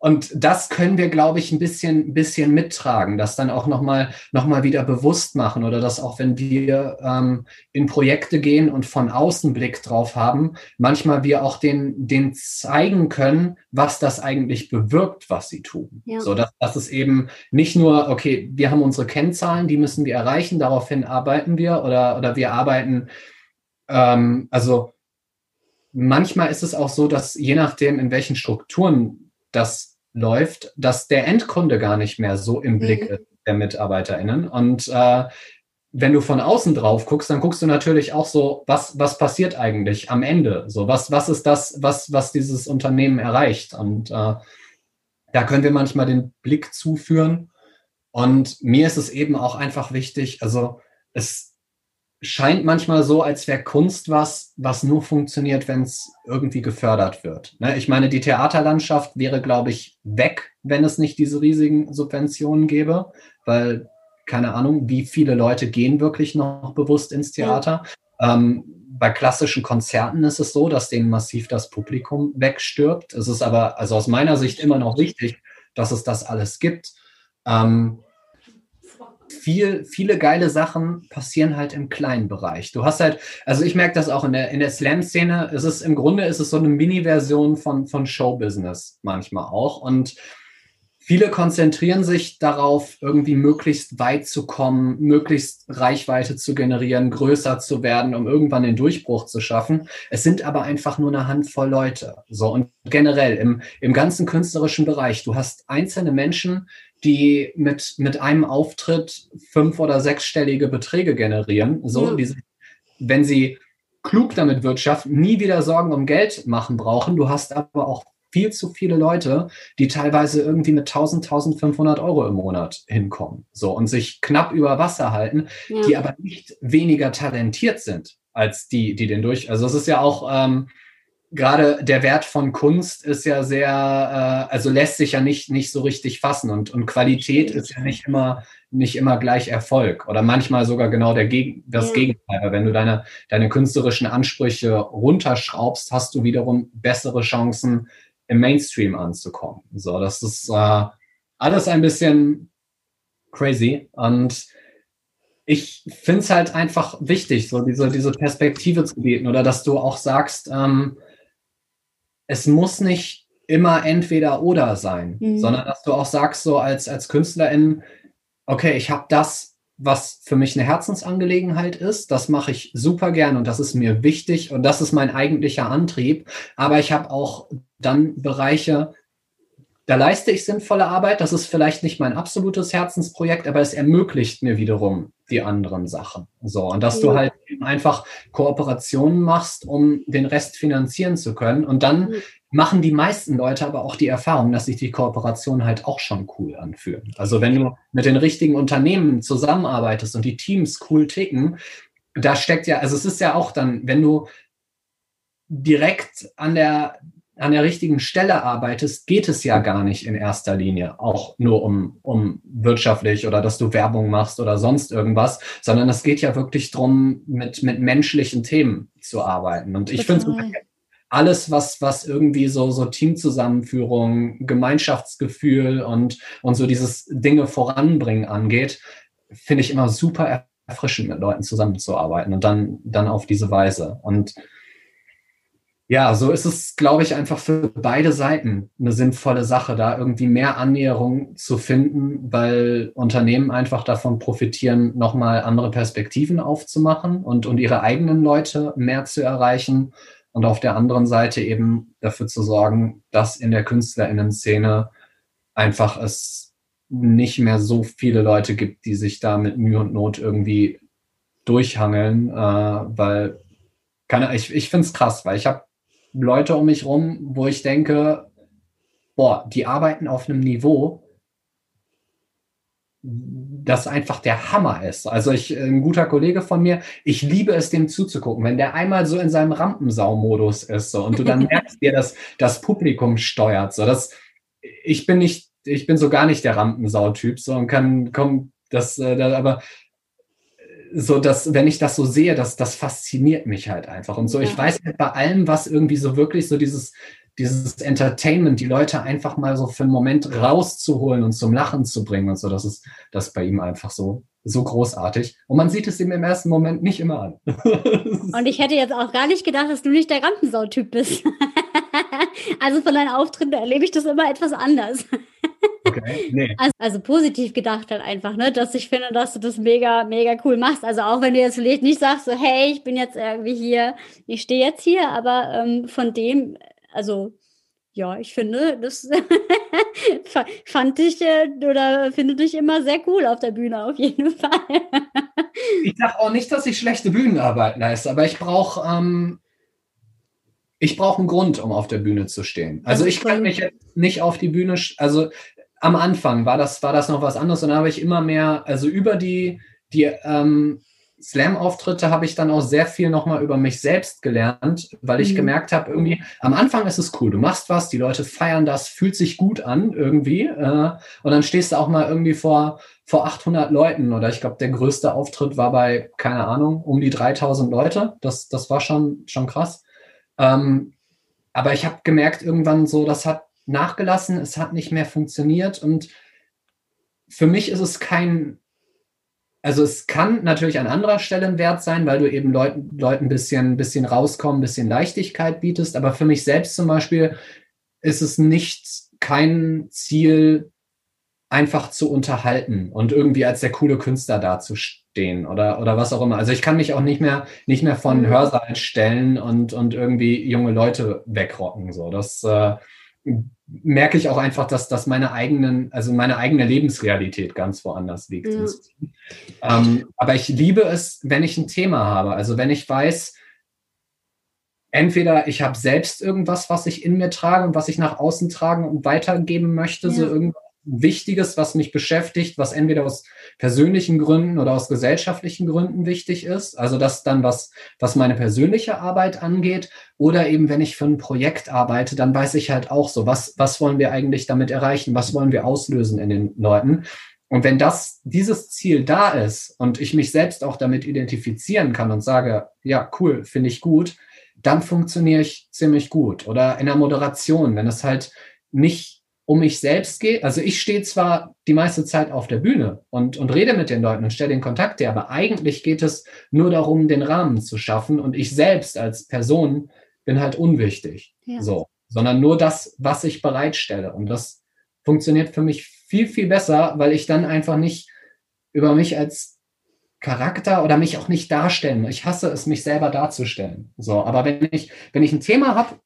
und das können wir, glaube ich, ein bisschen, bisschen mittragen, das dann auch nochmal noch mal wieder bewusst machen oder das auch, wenn wir ähm, in Projekte gehen und von außen Blick drauf haben, manchmal wir auch den, den zeigen können, was das eigentlich bewirkt, was sie tun. Ja. So, dass, dass es eben nicht nur, okay, wir haben unsere Kennzahlen, die müssen wir erreichen, daraufhin arbeiten wir oder, oder wir arbeiten, ähm, also manchmal ist es auch so, dass je nachdem, in welchen Strukturen das läuft, dass der Endkunde gar nicht mehr so im Blick mhm. ist, der MitarbeiterInnen. Und äh, wenn du von außen drauf guckst, dann guckst du natürlich auch so, was, was passiert eigentlich am Ende? So, was, was ist das, was, was dieses Unternehmen erreicht? Und äh, da können wir manchmal den Blick zuführen. Und mir ist es eben auch einfach wichtig, also es, scheint manchmal so, als wäre Kunst was, was nur funktioniert, wenn es irgendwie gefördert wird. Ne? Ich meine, die Theaterlandschaft wäre, glaube ich, weg, wenn es nicht diese riesigen Subventionen gäbe, weil keine Ahnung, wie viele Leute gehen wirklich noch bewusst ins Theater. Ja. Ähm, bei klassischen Konzerten ist es so, dass denen massiv das Publikum wegstirbt. Es ist aber, also aus meiner Sicht immer noch wichtig, dass es das alles gibt. Ähm, viel, viele geile Sachen passieren halt im kleinen Bereich. Du hast halt, also ich merke das auch in der, in der Slam-Szene, ist es im Grunde ist es so eine Mini-Version von, von Showbusiness manchmal auch. Und viele konzentrieren sich darauf, irgendwie möglichst weit zu kommen, möglichst Reichweite zu generieren, größer zu werden, um irgendwann den Durchbruch zu schaffen. Es sind aber einfach nur eine Handvoll Leute. So und generell im, im ganzen künstlerischen Bereich, du hast einzelne Menschen, die mit, mit einem Auftritt fünf- oder sechsstellige Beträge generieren. So, ja. die, wenn sie klug damit wirtschaften, nie wieder Sorgen um Geld machen brauchen. Du hast aber auch viel zu viele Leute, die teilweise irgendwie mit 1000, 1500 Euro im Monat hinkommen. So und sich knapp über Wasser halten, ja. die aber nicht weniger talentiert sind als die, die den durch. Also es ist ja auch, ähm, gerade der Wert von Kunst ist ja sehr, äh, also lässt sich ja nicht, nicht so richtig fassen und, und Qualität ist ja nicht immer, nicht immer gleich Erfolg oder manchmal sogar genau der Geg das ja. Gegenteil. Wenn du deine, deine künstlerischen Ansprüche runterschraubst, hast du wiederum bessere Chancen, im Mainstream anzukommen. So, das ist äh, alles ein bisschen crazy und ich finde es halt einfach wichtig, so diese, diese Perspektive zu bieten oder dass du auch sagst, ähm, es muss nicht immer entweder oder sein, mhm. sondern dass du auch sagst, so als, als Künstlerin, okay, ich habe das, was für mich eine Herzensangelegenheit ist, das mache ich super gern und das ist mir wichtig und das ist mein eigentlicher Antrieb. Aber ich habe auch dann Bereiche, da leiste ich sinnvolle Arbeit. Das ist vielleicht nicht mein absolutes Herzensprojekt, aber es ermöglicht mir wiederum die anderen Sachen. So, und dass du halt einfach Kooperationen machst, um den Rest finanzieren zu können. Und dann machen die meisten Leute aber auch die Erfahrung, dass sich die Kooperationen halt auch schon cool anfühlen. Also wenn du mit den richtigen Unternehmen zusammenarbeitest und die Teams cool ticken, da steckt ja, also es ist ja auch dann, wenn du direkt an der an der richtigen Stelle arbeitest, geht es ja gar nicht in erster Linie auch nur um, um wirtschaftlich oder dass du Werbung machst oder sonst irgendwas, sondern es geht ja wirklich darum, mit, mit menschlichen Themen zu arbeiten. Und ich finde alles, was, was irgendwie so, so Teamzusammenführung, Gemeinschaftsgefühl und, und so dieses Dinge voranbringen angeht, finde ich immer super erfrischend, mit Leuten zusammenzuarbeiten und dann, dann auf diese Weise. Und ja, so ist es, glaube ich, einfach für beide Seiten eine sinnvolle Sache, da irgendwie mehr Annäherung zu finden, weil Unternehmen einfach davon profitieren, nochmal andere Perspektiven aufzumachen und, und ihre eigenen Leute mehr zu erreichen und auf der anderen Seite eben dafür zu sorgen, dass in der Künstlerinnen-Szene einfach es nicht mehr so viele Leute gibt, die sich da mit Mühe und Not irgendwie durchhangeln, äh, weil keine, ich, ich finde es krass, weil ich habe Leute um mich rum, wo ich denke, boah, die arbeiten auf einem Niveau, das einfach der Hammer ist. Also ich, ein guter Kollege von mir, ich liebe es, dem zuzugucken, wenn der einmal so in seinem Rampensau-Modus ist so, und du dann merkst, wie das, das Publikum steuert. So, das, ich bin nicht, ich bin so gar nicht der Rampensau-Typ, so und kann, komm, das, äh, aber so dass, wenn ich das so sehe, das, das fasziniert mich halt einfach. Und so, ja. ich weiß halt bei allem, was irgendwie so wirklich so dieses, dieses Entertainment, die Leute einfach mal so für einen Moment rauszuholen und zum Lachen zu bringen und so, das ist das ist bei ihm einfach so, so großartig. Und man sieht es ihm im ersten Moment nicht immer an. und ich hätte jetzt auch gar nicht gedacht, dass du nicht der Rampensau-Typ bist. also von deinen Auftritten erlebe ich das immer etwas anders. Okay, nee. Also, also, positiv gedacht halt einfach, ne, dass ich finde, dass du das mega, mega cool machst. Also auch wenn du jetzt vielleicht nicht sagst, so, hey, ich bin jetzt irgendwie hier, ich stehe jetzt hier, aber ähm, von dem, also ja, ich finde, das fand ich äh, oder finde dich immer sehr cool auf der Bühne, auf jeden Fall. ich sage auch nicht, dass ich schlechte Bühnenarbeit leiste, aber ich brauche ähm, ich brauche einen Grund, um auf der Bühne zu stehen. Also ich kann mich jetzt nicht auf die Bühne, also am Anfang war das, war das noch was anderes und dann habe ich immer mehr, also über die, die, ähm, Slam-Auftritte habe ich dann auch sehr viel nochmal über mich selbst gelernt, weil ich mhm. gemerkt habe, irgendwie, am Anfang ist es cool, du machst was, die Leute feiern das, fühlt sich gut an irgendwie. Äh, und dann stehst du auch mal irgendwie vor, vor 800 Leuten oder ich glaube, der größte Auftritt war bei, keine Ahnung, um die 3000 Leute. Das, das war schon, schon krass. Ähm, aber ich habe gemerkt, irgendwann so, das hat nachgelassen, es hat nicht mehr funktioniert und für mich ist es kein also es kann natürlich an anderer Stelle ein Wert sein, weil du eben Leuten, Leuten ein bisschen, bisschen rauskommen, ein bisschen Leichtigkeit bietest. Aber für mich selbst zum Beispiel ist es nicht kein Ziel, einfach zu unterhalten und irgendwie als der coole Künstler dazustehen oder, oder was auch immer. Also ich kann mich auch nicht mehr, nicht mehr von mhm. Hörsaal stellen und, und irgendwie junge Leute wegrocken. So, das, äh, merke ich auch einfach, dass, dass meine eigenen, also meine eigene Lebensrealität ganz woanders liegt. Ja. Ähm, aber ich liebe es, wenn ich ein Thema habe. Also wenn ich weiß, entweder ich habe selbst irgendwas, was ich in mir trage und was ich nach außen tragen und weitergeben möchte, ja. so irgendwas Wichtiges, was mich beschäftigt, was entweder aus persönlichen Gründen oder aus gesellschaftlichen Gründen wichtig ist. Also das dann was, was meine persönliche Arbeit angeht. Oder eben, wenn ich für ein Projekt arbeite, dann weiß ich halt auch so, was, was wollen wir eigentlich damit erreichen? Was wollen wir auslösen in den Leuten? Und wenn das, dieses Ziel da ist und ich mich selbst auch damit identifizieren kann und sage, ja, cool, finde ich gut, dann funktioniere ich ziemlich gut. Oder in der Moderation, wenn es halt nicht um mich selbst geht. Also ich stehe zwar die meiste Zeit auf der Bühne und, und rede mit den Leuten und stelle den Kontakt her, aber eigentlich geht es nur darum, den Rahmen zu schaffen und ich selbst als Person bin halt unwichtig. Ja. So, sondern nur das, was ich bereitstelle. Und das funktioniert für mich viel, viel besser, weil ich dann einfach nicht über mich als Charakter oder mich auch nicht darstellen. Ich hasse es, mich selber darzustellen. So, aber wenn ich, wenn ich ein Thema habe,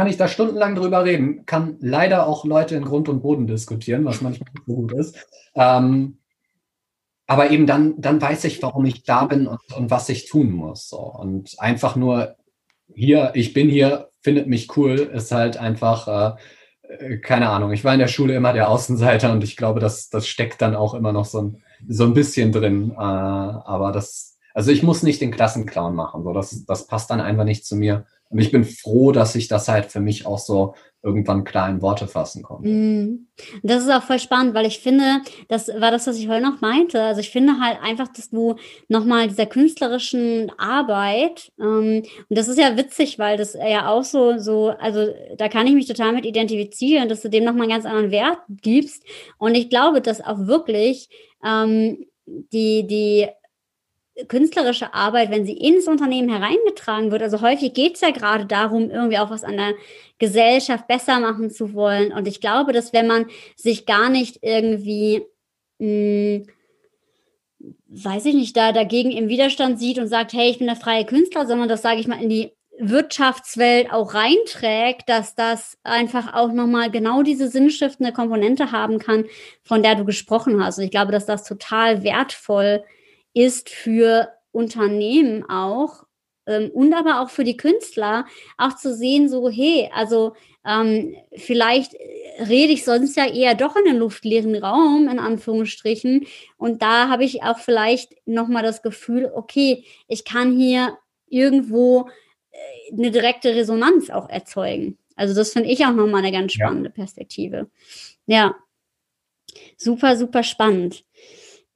kann ich da stundenlang drüber reden. Kann leider auch Leute in Grund und Boden diskutieren, was manchmal nicht so gut ist. Ähm, aber eben dann, dann weiß ich, warum ich da bin und, und was ich tun muss. So. Und einfach nur hier, ich bin hier, findet mich cool, ist halt einfach, äh, keine Ahnung. Ich war in der Schule immer der Außenseiter und ich glaube, das, das steckt dann auch immer noch so ein, so ein bisschen drin. Äh, aber das, also ich muss nicht den Klassenclown machen. So. Das, das passt dann einfach nicht zu mir. Und ich bin froh, dass ich das halt für mich auch so irgendwann klar in Worte fassen konnte. Mm. Das ist auch voll spannend, weil ich finde, das war das, was ich heute noch meinte. Also ich finde halt einfach, dass du nochmal dieser künstlerischen Arbeit, ähm, und das ist ja witzig, weil das ja auch so, so, also da kann ich mich total mit identifizieren, dass du dem nochmal einen ganz anderen Wert gibst. Und ich glaube, dass auch wirklich ähm, die, die künstlerische Arbeit, wenn sie ins Unternehmen hereingetragen wird, also häufig geht es ja gerade darum, irgendwie auch was an der Gesellschaft besser machen zu wollen. Und ich glaube, dass wenn man sich gar nicht irgendwie, mh, hm, weiß ich nicht, da dagegen im Widerstand sieht und sagt, hey, ich bin der freie Künstler, sondern das, sage ich mal, in die Wirtschaftswelt auch reinträgt, dass das einfach auch nochmal genau diese sinnstiftende Komponente haben kann, von der du gesprochen hast. Und ich glaube, dass das total wertvoll ist ist für Unternehmen auch ähm, und aber auch für die Künstler auch zu sehen, so, hey, also ähm, vielleicht rede ich sonst ja eher doch in den luftleeren Raum, in Anführungsstrichen. Und da habe ich auch vielleicht nochmal das Gefühl, okay, ich kann hier irgendwo äh, eine direkte Resonanz auch erzeugen. Also das finde ich auch nochmal eine ganz spannende ja. Perspektive. Ja, super, super spannend.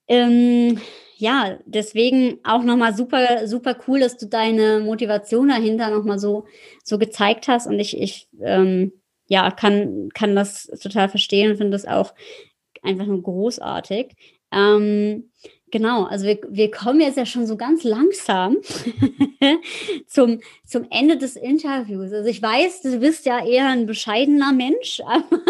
Ähm, ja, deswegen auch nochmal super, super cool, dass du deine Motivation dahinter nochmal so, so gezeigt hast. Und ich, ich ähm, ja, kann, kann das total verstehen und finde das auch einfach nur großartig. Ähm, genau, also wir, wir kommen jetzt ja schon so ganz langsam zum, zum Ende des Interviews. Also ich weiß, du bist ja eher ein bescheidener Mensch, aber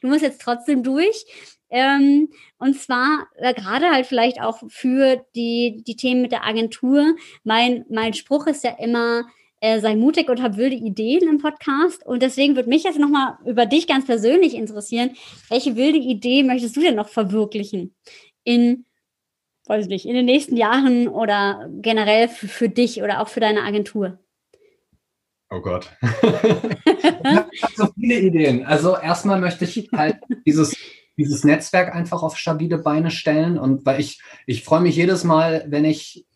du musst jetzt trotzdem durch. Ähm, und zwar äh, gerade halt vielleicht auch für die, die Themen mit der Agentur. Mein, mein Spruch ist ja immer, äh, sei mutig und hab wilde Ideen im Podcast. Und deswegen würde mich jetzt nochmal über dich ganz persönlich interessieren. Welche wilde Idee möchtest du denn noch verwirklichen in, weiß ich nicht, in den nächsten Jahren oder generell für, für dich oder auch für deine Agentur? Oh Gott. ich habe so viele Ideen. Also erstmal möchte ich halt dieses dieses Netzwerk einfach auf stabile Beine stellen. Und weil ich, ich freue mich jedes Mal, wenn ich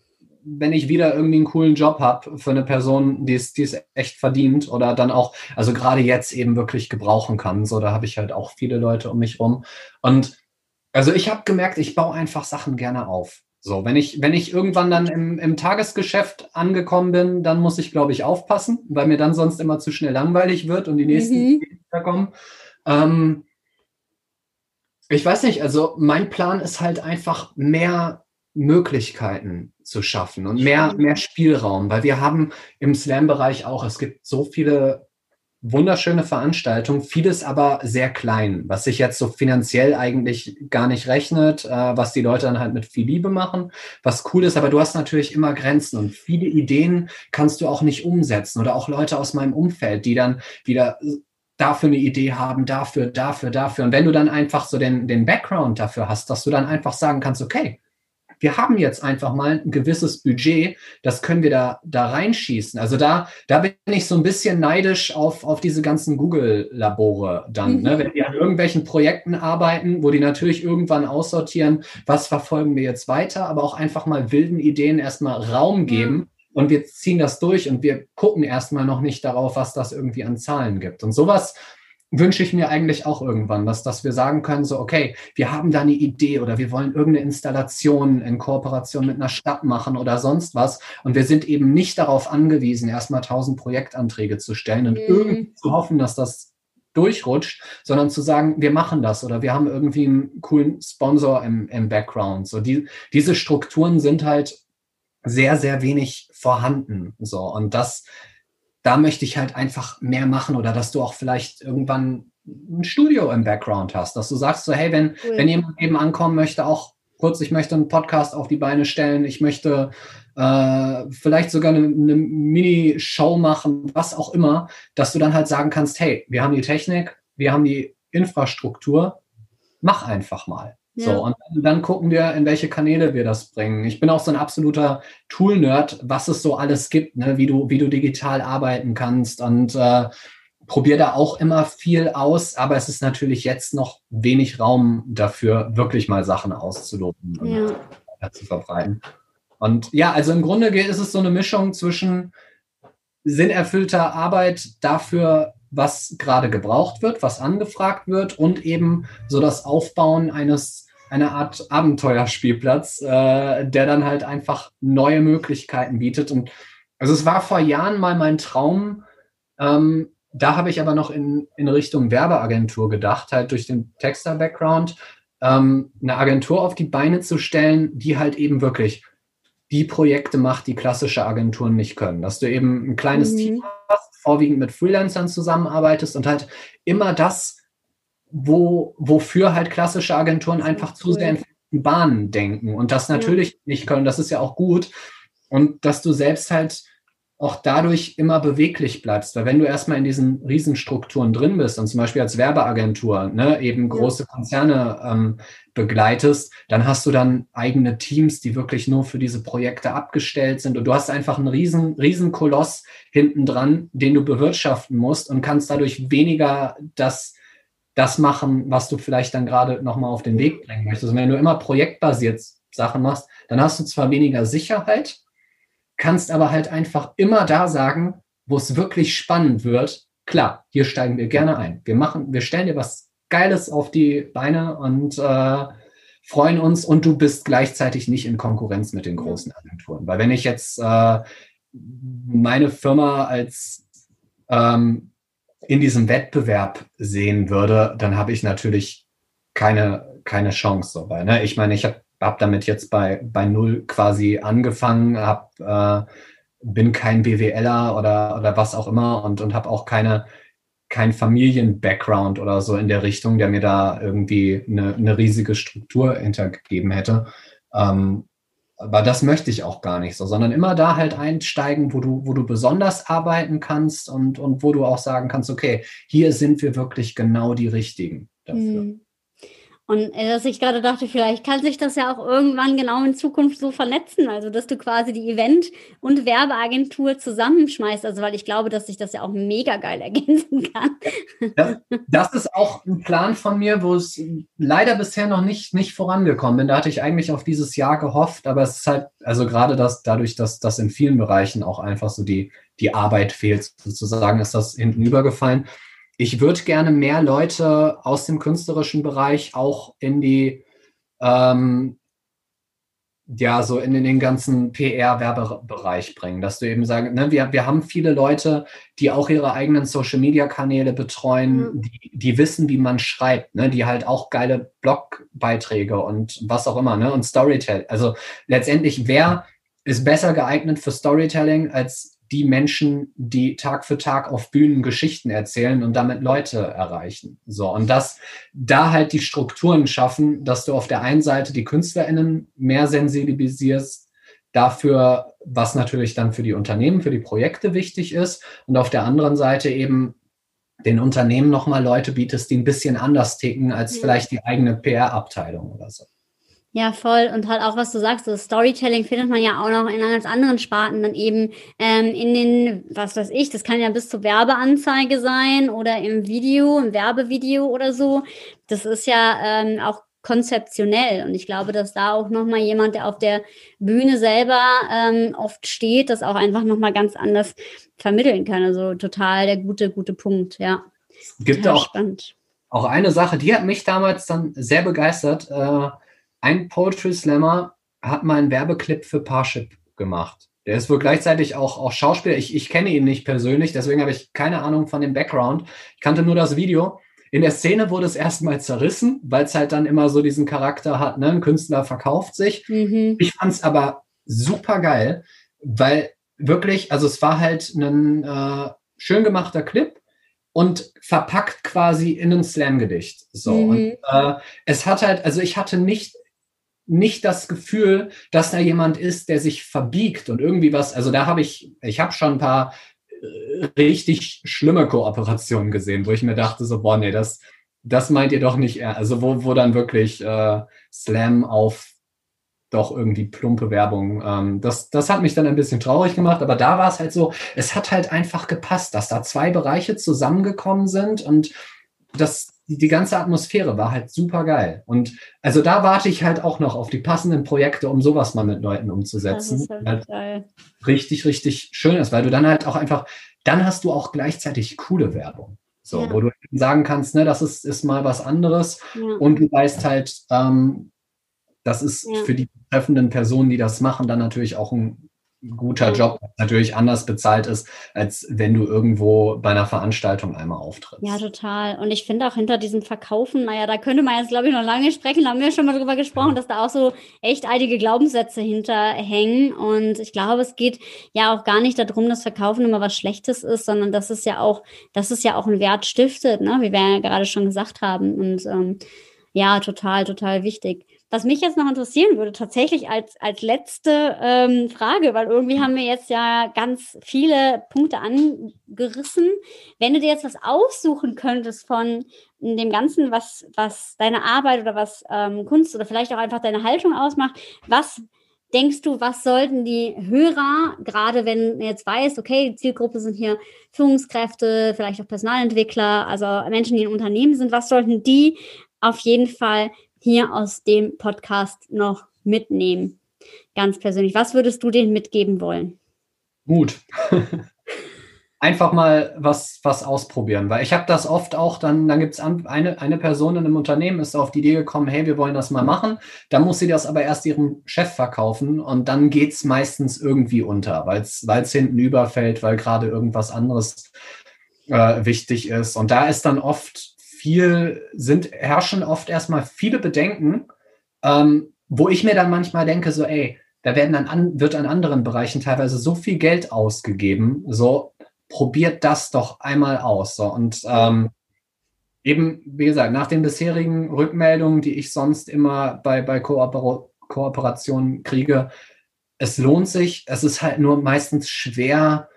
wenn ich wieder irgendwie einen coolen Job habe für eine Person, die es, die es echt verdient oder dann auch, also gerade jetzt eben wirklich gebrauchen kann. So, da habe ich halt auch viele Leute um mich rum. Und also ich habe gemerkt, ich baue einfach Sachen gerne auf. So, wenn ich, wenn ich irgendwann dann im, im Tagesgeschäft angekommen bin, dann muss ich, glaube ich, aufpassen, weil mir dann sonst immer zu schnell langweilig wird und die nächsten mhm. kommen. Ähm, ich weiß nicht, also mein Plan ist halt einfach mehr Möglichkeiten zu schaffen und mehr, mehr Spielraum, weil wir haben im Slam-Bereich auch, es gibt so viele wunderschöne Veranstaltungen, vieles aber sehr klein, was sich jetzt so finanziell eigentlich gar nicht rechnet, äh, was die Leute dann halt mit viel Liebe machen, was cool ist, aber du hast natürlich immer Grenzen und viele Ideen kannst du auch nicht umsetzen oder auch Leute aus meinem Umfeld, die dann wieder dafür eine Idee haben, dafür, dafür, dafür. Und wenn du dann einfach so den, den Background dafür hast, dass du dann einfach sagen kannst, okay, wir haben jetzt einfach mal ein gewisses Budget, das können wir da, da reinschießen. Also da, da bin ich so ein bisschen neidisch auf, auf diese ganzen Google-Labore dann, mhm. ne? wenn die an irgendwelchen Projekten arbeiten, wo die natürlich irgendwann aussortieren, was verfolgen wir jetzt weiter, aber auch einfach mal wilden Ideen erstmal Raum geben. Mhm und wir ziehen das durch und wir gucken erstmal noch nicht darauf, was das irgendwie an Zahlen gibt. Und sowas wünsche ich mir eigentlich auch irgendwann, dass, dass wir sagen können, so, okay, wir haben da eine Idee oder wir wollen irgendeine Installation in Kooperation mit einer Stadt machen oder sonst was. Und wir sind eben nicht darauf angewiesen, erstmal tausend Projektanträge zu stellen und mhm. irgendwie zu hoffen, dass das durchrutscht, sondern zu sagen, wir machen das oder wir haben irgendwie einen coolen Sponsor im, im Background. So die, diese Strukturen sind halt sehr, sehr wenig vorhanden. So, und das, da möchte ich halt einfach mehr machen oder dass du auch vielleicht irgendwann ein Studio im Background hast, dass du sagst so, hey, wenn, cool. wenn jemand eben ankommen möchte, auch kurz, ich möchte einen Podcast auf die Beine stellen, ich möchte äh, vielleicht sogar eine, eine Mini-Show machen, was auch immer, dass du dann halt sagen kannst, hey, wir haben die Technik, wir haben die Infrastruktur, mach einfach mal. Ja. So, und dann gucken wir, in welche Kanäle wir das bringen. Ich bin auch so ein absoluter Tool-Nerd, was es so alles gibt, ne? wie, du, wie du digital arbeiten kannst und äh, probiere da auch immer viel aus, aber es ist natürlich jetzt noch wenig Raum dafür, wirklich mal Sachen auszuloten und ja. zu verbreiten. Und ja, also im Grunde ist es so eine Mischung zwischen sinnerfüllter Arbeit dafür, was gerade gebraucht wird, was angefragt wird und eben so das Aufbauen eines eine Art Abenteuerspielplatz, äh, der dann halt einfach neue Möglichkeiten bietet. Und also es war vor Jahren mal mein Traum, ähm, da habe ich aber noch in, in Richtung Werbeagentur gedacht, halt durch den Texter-Background, ähm, eine Agentur auf die Beine zu stellen, die halt eben wirklich die Projekte macht, die klassische Agenturen nicht können. Dass du eben ein kleines mhm. Team hast, vorwiegend mit Freelancern zusammenarbeitest und halt immer das wo, wofür halt klassische Agenturen einfach zu sehr in Bahnen denken und das natürlich nicht können. Das ist ja auch gut. Und dass du selbst halt auch dadurch immer beweglich bleibst. Weil wenn du erstmal in diesen Riesenstrukturen drin bist und zum Beispiel als Werbeagentur ne, eben große Konzerne ähm, begleitest, dann hast du dann eigene Teams, die wirklich nur für diese Projekte abgestellt sind. Und du hast einfach einen riesen, riesen Koloss hinten dran, den du bewirtschaften musst und kannst dadurch weniger das das machen, was du vielleicht dann gerade nochmal auf den Weg bringen möchtest. Und wenn du immer projektbasiert Sachen machst, dann hast du zwar weniger Sicherheit, kannst aber halt einfach immer da sagen, wo es wirklich spannend wird. Klar, hier steigen wir gerne ein. Wir machen, wir stellen dir was Geiles auf die Beine und äh, freuen uns und du bist gleichzeitig nicht in Konkurrenz mit den großen Agenturen. Weil wenn ich jetzt äh, meine Firma als ähm, in diesem Wettbewerb sehen würde, dann habe ich natürlich keine, keine Chance so bei. Ne? Ich meine, ich habe hab damit jetzt bei, bei null quasi angefangen, hab, äh, bin kein BWLer oder, oder was auch immer und, und habe auch keine, kein Familien-Background oder so in der Richtung, der mir da irgendwie eine, eine riesige Struktur hintergegeben hätte. Ähm, aber das möchte ich auch gar nicht so, sondern immer da halt einsteigen, wo du, wo du besonders arbeiten kannst und, und wo du auch sagen kannst, okay, hier sind wir wirklich genau die Richtigen dafür. Mhm. Und äh, dass ich gerade dachte, vielleicht kann sich das ja auch irgendwann genau in Zukunft so vernetzen, also dass du quasi die Event- und Werbeagentur zusammenschmeißt, also weil ich glaube, dass sich das ja auch mega geil ergänzen kann. Das, das ist auch ein Plan von mir, wo es leider bisher noch nicht, nicht vorangekommen bin. Da hatte ich eigentlich auf dieses Jahr gehofft, aber es ist halt, also gerade das, dadurch, dass das in vielen Bereichen auch einfach so die, die Arbeit fehlt, sozusagen, ist das hinten übergefallen ich würde gerne mehr Leute aus dem künstlerischen Bereich auch in die, ähm, ja, so in, in den ganzen PR-Werbebereich bringen, dass du eben sagst, ne, wir, wir haben viele Leute, die auch ihre eigenen Social-Media-Kanäle betreuen, mhm. die, die wissen, wie man schreibt, ne, die halt auch geile Blogbeiträge und was auch immer, ne, und Storytelling. Also letztendlich, wer ist besser geeignet für Storytelling als die Menschen, die Tag für Tag auf Bühnen Geschichten erzählen und damit Leute erreichen. So, und das, da halt die Strukturen schaffen, dass du auf der einen Seite die KünstlerInnen mehr sensibilisierst dafür, was natürlich dann für die Unternehmen, für die Projekte wichtig ist und auf der anderen Seite eben den Unternehmen nochmal Leute bietest, die ein bisschen anders ticken als ja. vielleicht die eigene PR-Abteilung oder so. Ja, voll. Und halt auch, was du sagst, so Storytelling findet man ja auch noch in ganz anderen Sparten, dann eben ähm, in den, was weiß ich, das kann ja bis zur Werbeanzeige sein oder im Video, im Werbevideo oder so. Das ist ja ähm, auch konzeptionell. Und ich glaube, dass da auch nochmal jemand, der auf der Bühne selber ähm, oft steht, das auch einfach nochmal ganz anders vermitteln kann. Also total der gute, gute Punkt, ja. Gibt auch, spannend. auch eine Sache, die hat mich damals dann sehr begeistert. Äh, ein Poetry Slammer hat mal einen Werbeclip für Parship gemacht. Der ist wohl gleichzeitig auch, auch Schauspieler. Ich, ich kenne ihn nicht persönlich, deswegen habe ich keine Ahnung von dem Background. Ich kannte nur das Video. In der Szene wurde es erstmal zerrissen, weil es halt dann immer so diesen Charakter hat, ne? Ein Künstler verkauft sich. Mhm. Ich fand es aber super geil, weil wirklich, also es war halt ein äh, schön gemachter Clip und verpackt quasi in ein Slam-Gedicht. So. Mhm. Und äh, es hat halt, also ich hatte nicht nicht das Gefühl, dass da jemand ist, der sich verbiegt und irgendwie was, also da habe ich, ich habe schon ein paar äh, richtig schlimme Kooperationen gesehen, wo ich mir dachte, so, boah, nee, das, das meint ihr doch nicht, also wo, wo dann wirklich äh, Slam auf doch irgendwie plumpe Werbung. Ähm, das, das hat mich dann ein bisschen traurig gemacht, aber da war es halt so, es hat halt einfach gepasst, dass da zwei Bereiche zusammengekommen sind und das, die, die ganze Atmosphäre war halt super geil. Und also da warte ich halt auch noch auf die passenden Projekte, um sowas mal mit Leuten umzusetzen. Halt halt. Richtig, richtig schön ist, weil du dann halt auch einfach, dann hast du auch gleichzeitig coole Werbung. So, ja. wo du sagen kannst, ne, das ist, ist mal was anderes. Ja. Und du weißt halt, ähm, das ist ja. für die betreffenden Personen, die das machen, dann natürlich auch ein guter Job natürlich anders bezahlt ist, als wenn du irgendwo bei einer Veranstaltung einmal auftrittst. Ja, total. Und ich finde auch hinter diesem Verkaufen, naja, da könnte man jetzt, glaube ich, noch lange sprechen, da haben wir schon mal drüber gesprochen, dass da auch so echt einige Glaubenssätze hinterhängen. Und ich glaube, es geht ja auch gar nicht darum, dass Verkaufen immer was Schlechtes ist, sondern dass es ja auch, dass es ja auch einen Wert stiftet, ne? wie wir ja gerade schon gesagt haben. Und ähm, ja, total, total wichtig. Was mich jetzt noch interessieren würde, tatsächlich als, als letzte ähm, Frage, weil irgendwie haben wir jetzt ja ganz viele Punkte angerissen. Wenn du dir jetzt was aussuchen könntest von dem Ganzen, was, was deine Arbeit oder was ähm, Kunst oder vielleicht auch einfach deine Haltung ausmacht, was denkst du, was sollten die Hörer, gerade wenn du jetzt weißt, okay, die Zielgruppe sind hier Führungskräfte, vielleicht auch Personalentwickler, also Menschen, die in Unternehmen sind, was sollten die auf jeden Fall hier aus dem Podcast noch mitnehmen? Ganz persönlich. Was würdest du denen mitgeben wollen? Mut. Einfach mal was, was ausprobieren, weil ich habe das oft auch, dann, dann gibt es eine, eine Person in einem Unternehmen, ist auf die Idee gekommen, hey, wir wollen das mal machen. Dann muss sie das aber erst ihrem Chef verkaufen und dann geht es meistens irgendwie unter, weil es hinten überfällt, weil gerade irgendwas anderes äh, wichtig ist. Und da ist dann oft viel, sind, herrschen oft erstmal viele Bedenken, ähm, wo ich mir dann manchmal denke, so, ey, da werden dann an, wird an anderen Bereichen teilweise so viel Geld ausgegeben, so probiert das doch einmal aus. So. Und ähm, eben, wie gesagt, nach den bisherigen Rückmeldungen, die ich sonst immer bei, bei Kooper Kooperationen kriege, es lohnt sich. Es ist halt nur meistens schwer,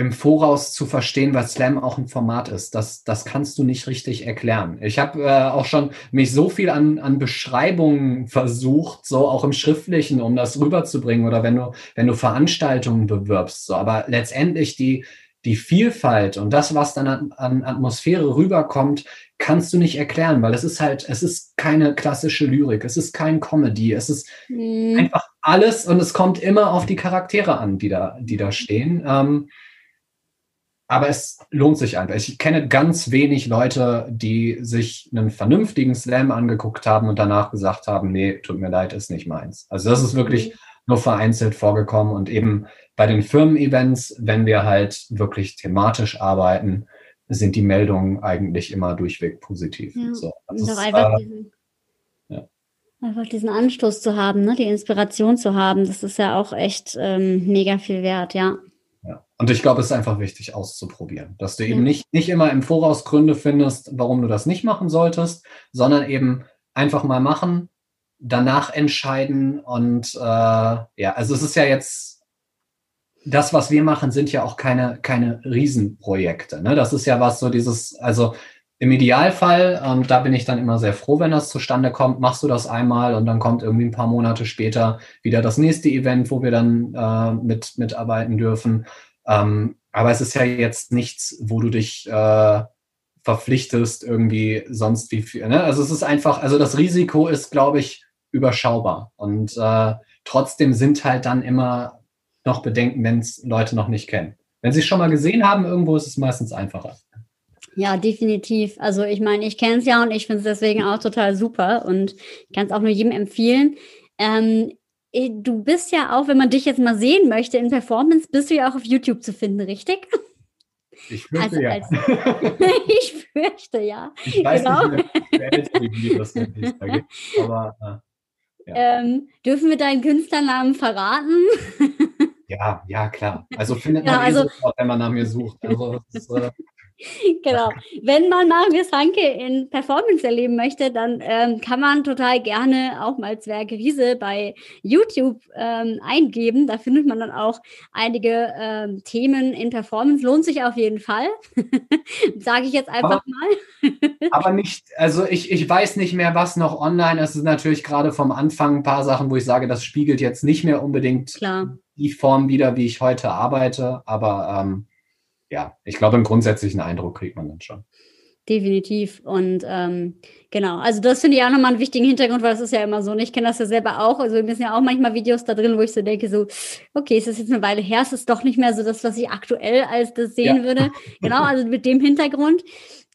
im Voraus zu verstehen, was Slam auch ein Format ist. Das, das kannst du nicht richtig erklären. Ich habe äh, auch schon mich so viel an, an Beschreibungen versucht, so auch im Schriftlichen, um das rüberzubringen oder wenn du, wenn du Veranstaltungen bewirbst. So. Aber letztendlich die, die Vielfalt und das, was dann an, an Atmosphäre rüberkommt, kannst du nicht erklären, weil es ist halt, es ist keine klassische Lyrik, es ist kein Comedy, es ist mhm. einfach alles und es kommt immer auf die Charaktere an, die da, die da stehen. Ähm, aber es lohnt sich einfach. Ich kenne ganz wenig Leute, die sich einen vernünftigen Slam angeguckt haben und danach gesagt haben, nee, tut mir leid, ist nicht meins. Also das ist wirklich mhm. nur vereinzelt vorgekommen und eben bei den Firmen-Events, wenn wir halt wirklich thematisch arbeiten, sind die Meldungen eigentlich immer durchweg positiv. Ja. So, ist, einfach, äh, diesen, ja. einfach, diesen, Anstoß zu haben, ne? die Inspiration zu haben, das ist ja auch echt ähm, mega viel wert, ja. Ja. Und ich glaube, es ist einfach wichtig auszuprobieren, dass du eben nicht, nicht immer im Voraus Gründe findest, warum du das nicht machen solltest, sondern eben einfach mal machen, danach entscheiden und äh, ja, also es ist ja jetzt das, was wir machen, sind ja auch keine, keine Riesenprojekte. Ne? Das ist ja was so dieses, also im Idealfall, und da bin ich dann immer sehr froh, wenn das zustande kommt, machst du das einmal und dann kommt irgendwie ein paar Monate später wieder das nächste Event, wo wir dann äh, mit mitarbeiten dürfen. Ähm, aber es ist ja jetzt nichts, wo du dich äh, verpflichtest, irgendwie sonst wie viel. Ne? Also es ist einfach, also das Risiko ist, glaube ich, überschaubar. Und äh, trotzdem sind halt dann immer noch Bedenken, wenn es Leute noch nicht kennen. Wenn sie es schon mal gesehen haben, irgendwo ist es meistens einfacher. Ja, definitiv. Also ich meine, ich kenne es ja und ich finde es deswegen auch total super und ich kann es auch nur jedem empfehlen. Ähm, du bist ja auch, wenn man dich jetzt mal sehen möchte in Performance, bist du ja auch auf YouTube zu finden, richtig? Ich fürchte also, ja. Als, ich fürchte ja. Ich weiß genau. nicht, wie das gibt, aber äh, ja. ähm, dürfen wir deinen Künstlernamen verraten? ja, ja, klar. Also findet man ja, eh also, eh sofort, wenn man nach mir sucht. Also, ist, äh, genau. Wenn man Marius Hanke in Performance erleben möchte, dann ähm, kann man total gerne auch mal Zwerge Riese bei YouTube ähm, eingeben. Da findet man dann auch einige ähm, Themen in Performance. Lohnt sich auf jeden Fall. Sage ich jetzt einfach aber, mal. aber nicht, also ich, ich weiß nicht mehr, was noch online ist. Es ist natürlich gerade vom Anfang ein paar Sachen, wo ich sage, das spiegelt jetzt nicht mehr unbedingt Klar. die Form wieder, wie ich heute arbeite. Aber ähm, ja, ich glaube, einen grundsätzlichen Eindruck kriegt man dann schon. Definitiv. Und ähm, genau, also das finde ich auch nochmal einen wichtigen Hintergrund, weil das ist ja immer so. Und ich kenne das ja selber auch. Also wir sind ja auch manchmal Videos da drin, wo ich so denke, so, okay, ist das jetzt eine Weile her, ist es doch nicht mehr so das, was ich aktuell als das sehen ja. würde. Genau, also mit dem Hintergrund.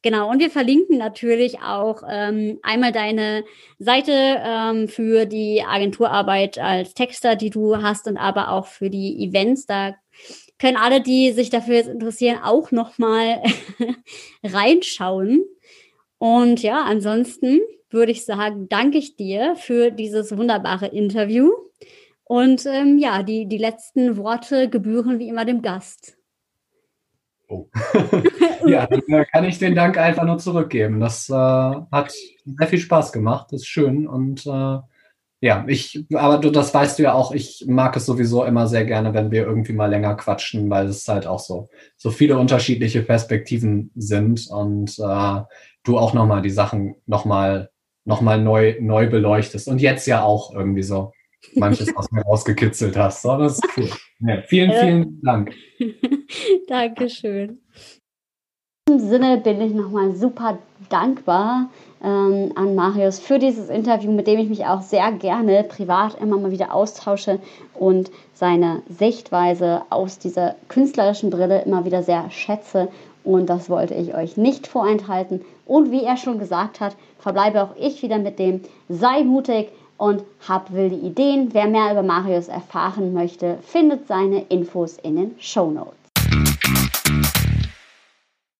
Genau, und wir verlinken natürlich auch ähm, einmal deine Seite ähm, für die Agenturarbeit als Texter, die du hast, und aber auch für die Events. Da können alle, die sich dafür jetzt interessieren, auch nochmal reinschauen. Und ja, ansonsten würde ich sagen, danke ich dir für dieses wunderbare Interview. Und ähm, ja, die, die letzten Worte gebühren wie immer dem Gast. Oh. ja, dann kann ich den Dank einfach nur zurückgeben. Das äh, hat sehr viel Spaß gemacht, ist schön und äh, ja, ich, aber du, das weißt du ja auch, ich mag es sowieso immer sehr gerne, wenn wir irgendwie mal länger quatschen, weil es halt auch so, so viele unterschiedliche Perspektiven sind und äh, du auch nochmal die Sachen nochmal noch mal neu, neu beleuchtest und jetzt ja auch irgendwie so manches aus mir rausgekitzelt hast. So, das ist cool. Ja, vielen, vielen Dank. Dankeschön. In diesem Sinne bin ich nochmal super dankbar ähm, an Marius für dieses Interview, mit dem ich mich auch sehr gerne privat immer mal wieder austausche und seine Sichtweise aus dieser künstlerischen Brille immer wieder sehr schätze. Und das wollte ich euch nicht vorenthalten. Und wie er schon gesagt hat, verbleibe auch ich wieder mit dem sei mutig und hab wilde Ideen. Wer mehr über Marius erfahren möchte, findet seine Infos in den Show Notes.